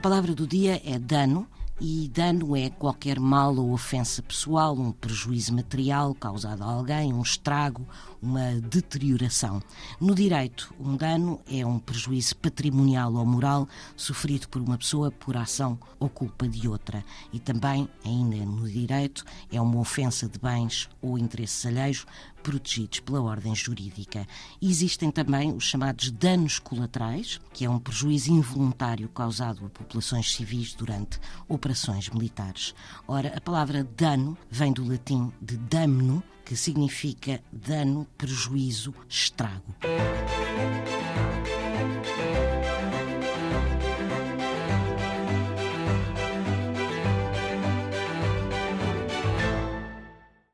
palavra do dia é dano e dano é qualquer mal ou ofensa pessoal, um prejuízo material causado a alguém, um estrago, uma deterioração. No direito, um dano é um prejuízo patrimonial ou moral sofrido por uma pessoa por ação ou culpa de outra. E também, ainda no direito, é uma ofensa de bens ou interesses alheios protegidos pela ordem jurídica. existem também os chamados danos colaterais, que é um prejuízo involuntário causado a populações civis durante operações militares. Ora, a palavra dano vem do latim de damno, que significa dano, prejuízo, estrago.